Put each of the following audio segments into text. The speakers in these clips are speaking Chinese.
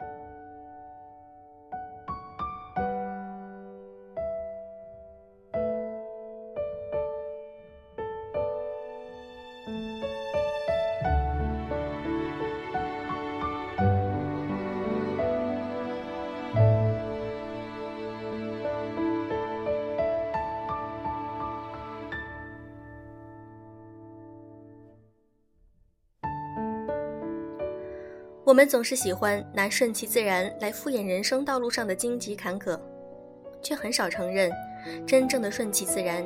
you 我们总是喜欢拿顺其自然来敷衍人生道路上的荆棘坎坷，却很少承认，真正的顺其自然，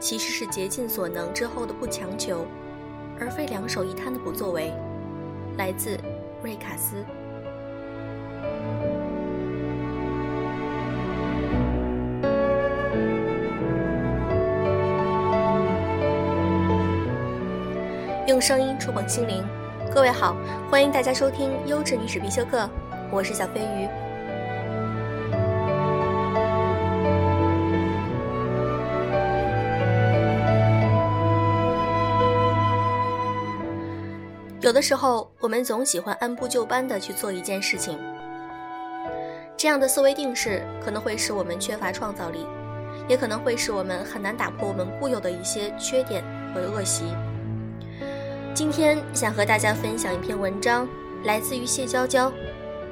其实是竭尽所能之后的不强求，而非两手一摊的不作为。来自瑞卡斯。用声音触碰心灵。各位好，欢迎大家收听《优质女史必修课》，我是小飞鱼。有的时候，我们总喜欢按部就班的去做一件事情，这样的思维定式可能会使我们缺乏创造力，也可能会使我们很难打破我们固有的一些缺点和恶习。今天想和大家分享一篇文章，来自于谢娇娇。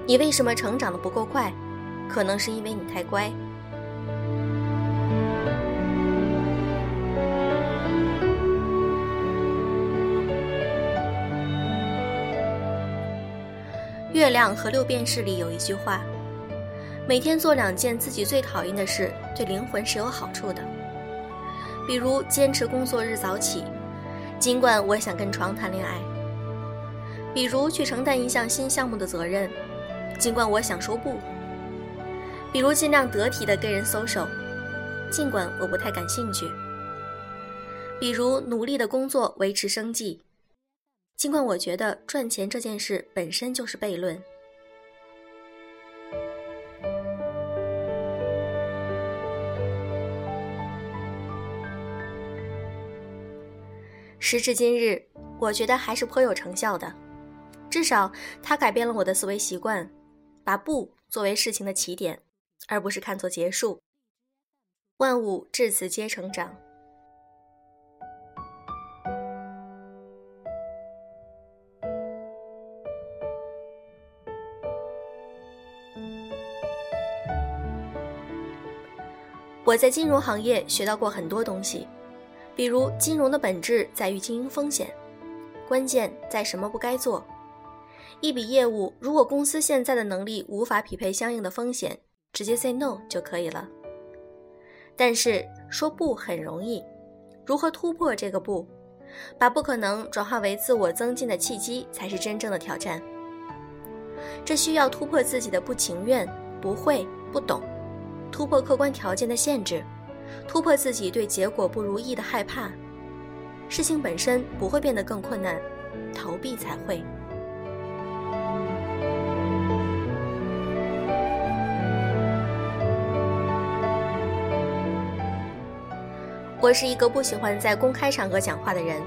你为什么成长的不够快？可能是因为你太乖。月亮和六便士里有一句话：每天做两件自己最讨厌的事，对灵魂是有好处的。比如坚持工作日早起。尽管我想跟床谈恋爱，比如去承担一项新项目的责任；尽管我想说不，比如尽量得体的跟人 social；尽管我不太感兴趣，比如努力的工作维持生计；尽管我觉得赚钱这件事本身就是悖论。时至今日，我觉得还是颇有成效的，至少它改变了我的思维习惯，把不作为事情的起点，而不是看作结束。万物至此皆成长。我在金融行业学到过很多东西。比如，金融的本质在于经营风险，关键在什么不该做。一笔业务，如果公司现在的能力无法匹配相应的风险，直接 say no 就可以了。但是说不很容易，如何突破这个不，把不可能转化为自我增进的契机，才是真正的挑战。这需要突破自己的不情愿、不会、不懂，突破客观条件的限制。突破自己对结果不如意的害怕，事情本身不会变得更困难，逃避才会。我是一个不喜欢在公开场合讲话的人，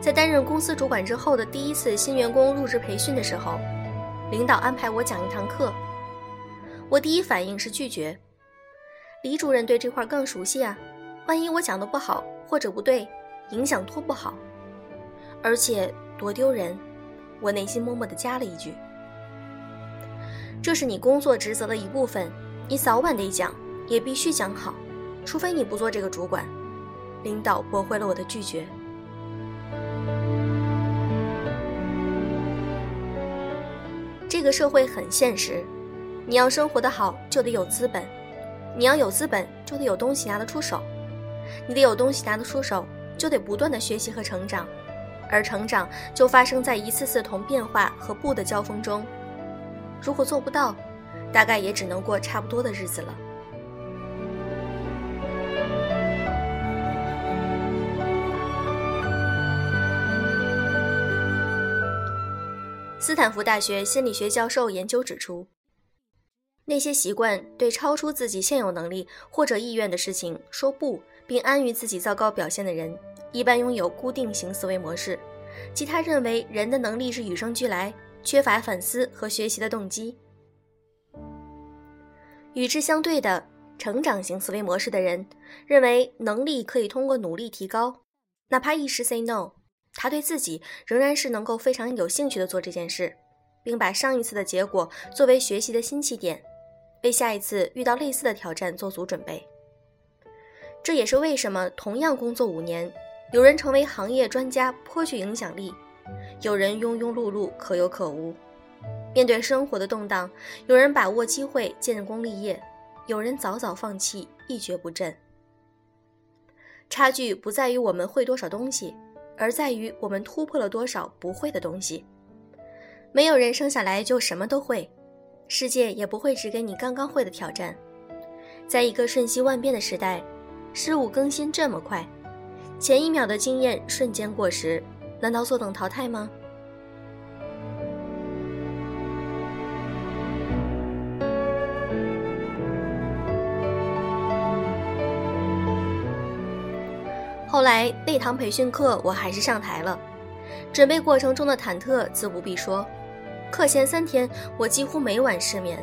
在担任公司主管之后的第一次新员工入职培训的时候，领导安排我讲一堂课，我第一反应是拒绝。李主任对这块更熟悉啊，万一我讲的不好或者不对，影响多不好，而且多丢人。我内心默默地加了一句：“这是你工作职责的一部分，你早晚得讲，也必须讲好，除非你不做这个主管。”领导驳回了我的拒绝。这个社会很现实，你要生活得好，就得有资本。你要有资本，就得有东西拿得出手；你得有东西拿得出手，就得不断的学习和成长，而成长就发生在一次次同变化和不的交锋中。如果做不到，大概也只能过差不多的日子了。斯坦福大学心理学教授研究指出。那些习惯对超出自己现有能力或者意愿的事情说不，并安于自己糟糕表现的人，一般拥有固定型思维模式，即他认为人的能力是与生俱来，缺乏反思和学习的动机。与之相对的，成长型思维模式的人认为能力可以通过努力提高，哪怕一时 say no，他对自己仍然是能够非常有兴趣的做这件事，并把上一次的结果作为学习的新起点，为下一次遇到类似的挑战做足准备。这也是为什么同样工作五年，有人成为行业专家，颇具影响力，有人庸庸碌碌，可有可无。面对生活的动荡，有人把握机会建功立业，有人早早放弃一蹶不振。差距不在于我们会多少东西，而在于我们突破了多少不会的东西。没有人生下来就什么都会，世界也不会只给你刚刚会的挑战。在一个瞬息万变的时代，事物更新这么快，前一秒的经验瞬间过时，难道坐等淘汰吗？后来那堂培训课我还是上台了，准备过程中的忐忑自不必说。课前三天我几乎每晚失眠，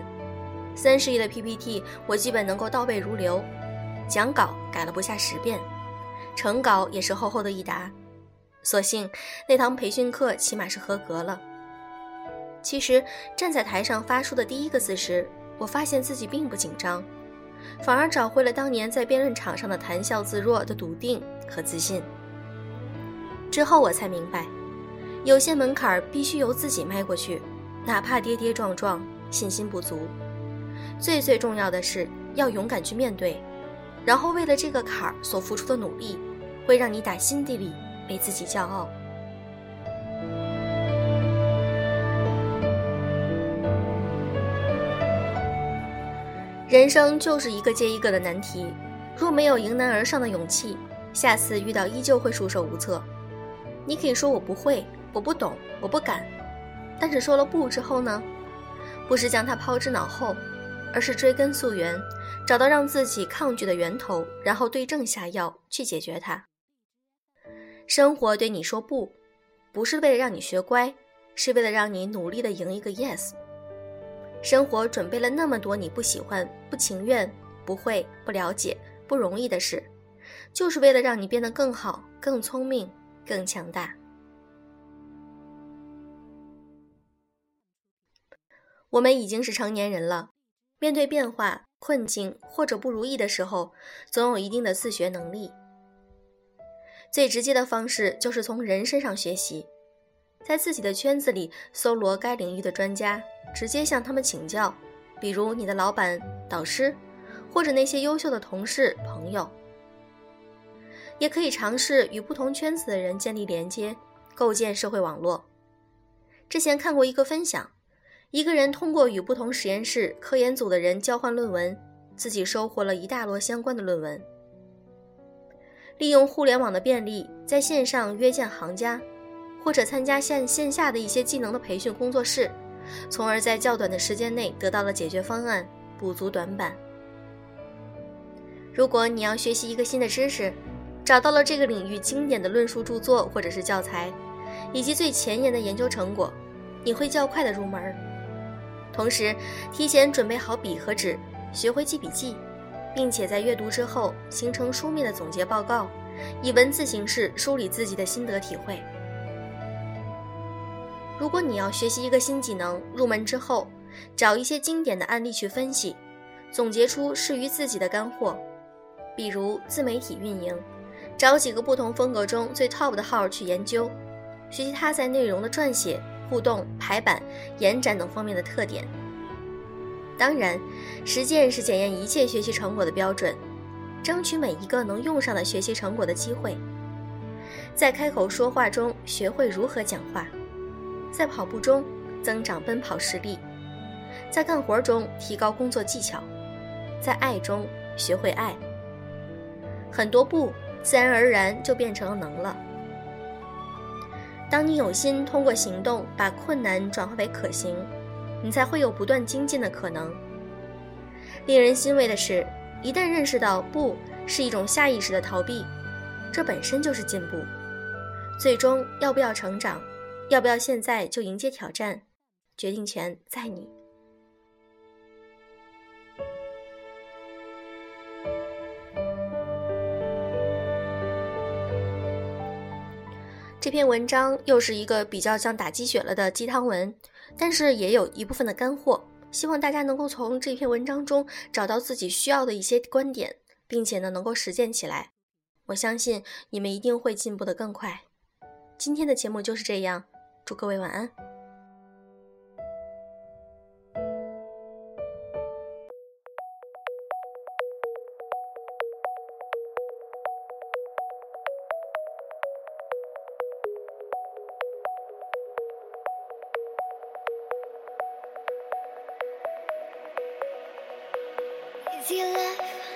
三十页的 PPT 我基本能够倒背如流，讲稿改了不下十遍，成稿也是厚厚的一沓。所幸那堂培训课起码是合格了。其实站在台上发出的第一个字时，我发现自己并不紧张。反而找回了当年在辩论场上的谈笑自若的笃定和自信。之后我才明白，有些门槛必须由自己迈过去，哪怕跌跌撞撞、信心不足。最最重要的是要勇敢去面对，然后为了这个坎儿所付出的努力，会让你打心底里为自己骄傲。人生就是一个接一个的难题，若没有迎难而上的勇气，下次遇到依旧会束手无策。你可以说我不会，我不懂，我不敢，但是说了不之后呢？不是将它抛之脑后，而是追根溯源，找到让自己抗拒的源头，然后对症下药去解决它。生活对你说不，不是为了让你学乖，是为了让你努力的赢一个 yes。生活准备了那么多你不喜欢、不情愿、不会、不了解、不容易的事，就是为了让你变得更好、更聪明、更强大。我们已经是成年人了，面对变化、困境或者不如意的时候，总有一定的自学能力。最直接的方式就是从人身上学习。在自己的圈子里搜罗该领域的专家，直接向他们请教，比如你的老板、导师，或者那些优秀的同事、朋友。也可以尝试与不同圈子的人建立连接，构建社会网络。之前看过一个分享，一个人通过与不同实验室、科研组的人交换论文，自己收获了一大摞相关的论文。利用互联网的便利，在线上约见行家。或者参加线线下的一些技能的培训工作室，从而在较短的时间内得到了解决方案，补足短板。如果你要学习一个新的知识，找到了这个领域经典的论述著作或者是教材，以及最前沿的研究成果，你会较快的入门。同时，提前准备好笔和纸，学会记笔记，并且在阅读之后形成书面的总结报告，以文字形式梳理自己的心得体会。如果你要学习一个新技能，入门之后，找一些经典的案例去分析，总结出适于自己的干货。比如自媒体运营，找几个不同风格中最 top 的号去研究，学习它在内容的撰写、互动、排版、延展等方面的特点。当然，实践是检验一切学习成果的标准，争取每一个能用上的学习成果的机会。在开口说话中学会如何讲话。在跑步中增长奔跑实力，在干活中提高工作技巧，在爱中学会爱。很多不自然而然就变成了能了。当你有心通过行动把困难转化为可行，你才会有不断精进的可能。令人欣慰的是，一旦认识到不是一种下意识的逃避，这本身就是进步。最终要不要成长？要不要现在就迎接挑战？决定权在你。这篇文章又是一个比较像打鸡血了的鸡汤文，但是也有一部分的干货。希望大家能够从这篇文章中找到自己需要的一些观点，并且呢能够实践起来。我相信你们一定会进步的更快。今天的节目就是这样，祝各位晚安。Your love,